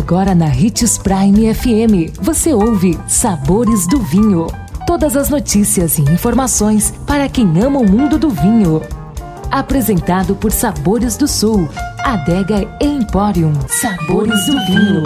Agora na Ritz Prime FM, você ouve Sabores do Vinho. Todas as notícias e informações para quem ama o mundo do vinho. Apresentado por Sabores do Sul, Adega Emporium. Sabores do Vinho.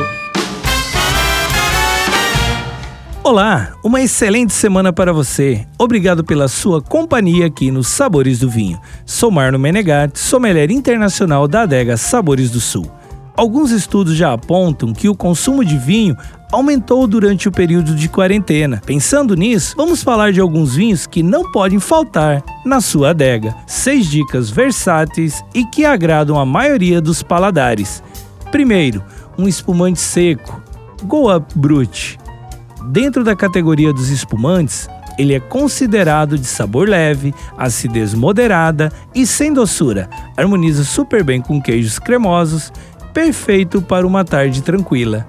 Olá, uma excelente semana para você. Obrigado pela sua companhia aqui nos Sabores do Vinho. Sou Marno Menegatti, sommelier internacional da adega Sabores do Sul. Alguns estudos já apontam que o consumo de vinho aumentou durante o período de quarentena. Pensando nisso, vamos falar de alguns vinhos que não podem faltar na sua adega. Seis dicas versáteis e que agradam a maioria dos paladares. Primeiro, um espumante seco, Goa Brut. Dentro da categoria dos espumantes, ele é considerado de sabor leve, acidez moderada e sem doçura. Harmoniza super bem com queijos cremosos, perfeito para uma tarde tranquila.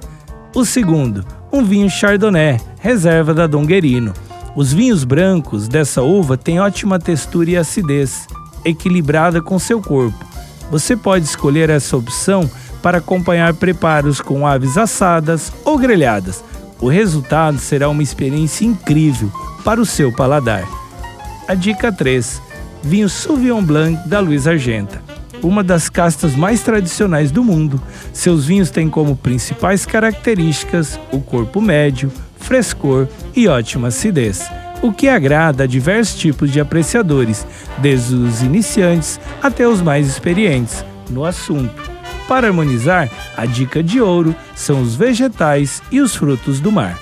O segundo, um vinho Chardonnay, reserva da Dom Guerino. Os vinhos brancos dessa uva têm ótima textura e acidez, equilibrada com seu corpo. Você pode escolher essa opção para acompanhar preparos com aves assadas ou grelhadas o resultado será uma experiência incrível para o seu paladar. A dica 3: Vinho Sauvignon Blanc da Luiz Argenta. Uma das castas mais tradicionais do mundo, seus vinhos têm como principais características o corpo médio, frescor e ótima acidez, o que agrada a diversos tipos de apreciadores, desde os iniciantes até os mais experientes no assunto. Para harmonizar, a dica de ouro são os vegetais e os frutos do mar.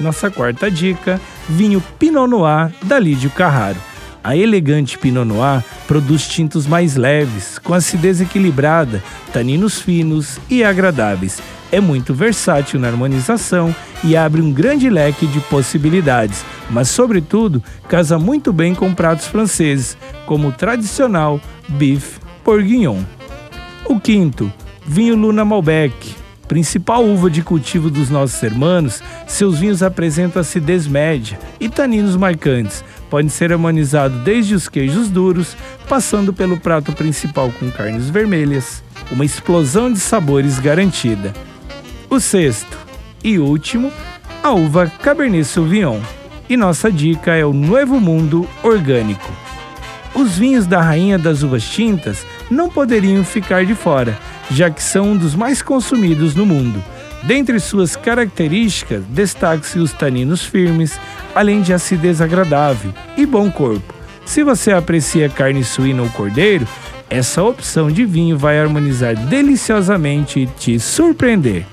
Nossa quarta dica: vinho Pinot Noir da Lídio Carraro. A elegante Pinot Noir produz tintos mais leves, com acidez equilibrada, taninos finos e agradáveis. É muito versátil na harmonização e abre um grande leque de possibilidades, mas, sobretudo, casa muito bem com pratos franceses, como o tradicional bife bourguignon. O quinto, vinho Luna Malbec. Principal uva de cultivo dos nossos hermanos, seus vinhos apresentam acidez média e taninos marcantes. Podem ser harmonizados desde os queijos duros, passando pelo prato principal com carnes vermelhas. Uma explosão de sabores garantida. O sexto e último, a uva Cabernet Sauvignon. E nossa dica é o Novo Mundo Orgânico. Os vinhos da Rainha das Uvas Tintas não poderiam ficar de fora, já que são um dos mais consumidos no mundo. Dentre suas características, destaque-se os taninos firmes, além de acidez agradável e bom corpo. Se você aprecia carne suína ou cordeiro, essa opção de vinho vai harmonizar deliciosamente e te surpreender.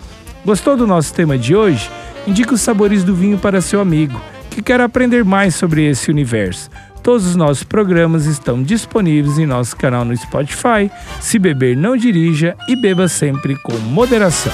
Gostou do nosso tema de hoje? Indique os sabores do vinho para seu amigo que quer aprender mais sobre esse universo. Todos os nossos programas estão disponíveis em nosso canal no Spotify. Se beber, não dirija e beba sempre com moderação.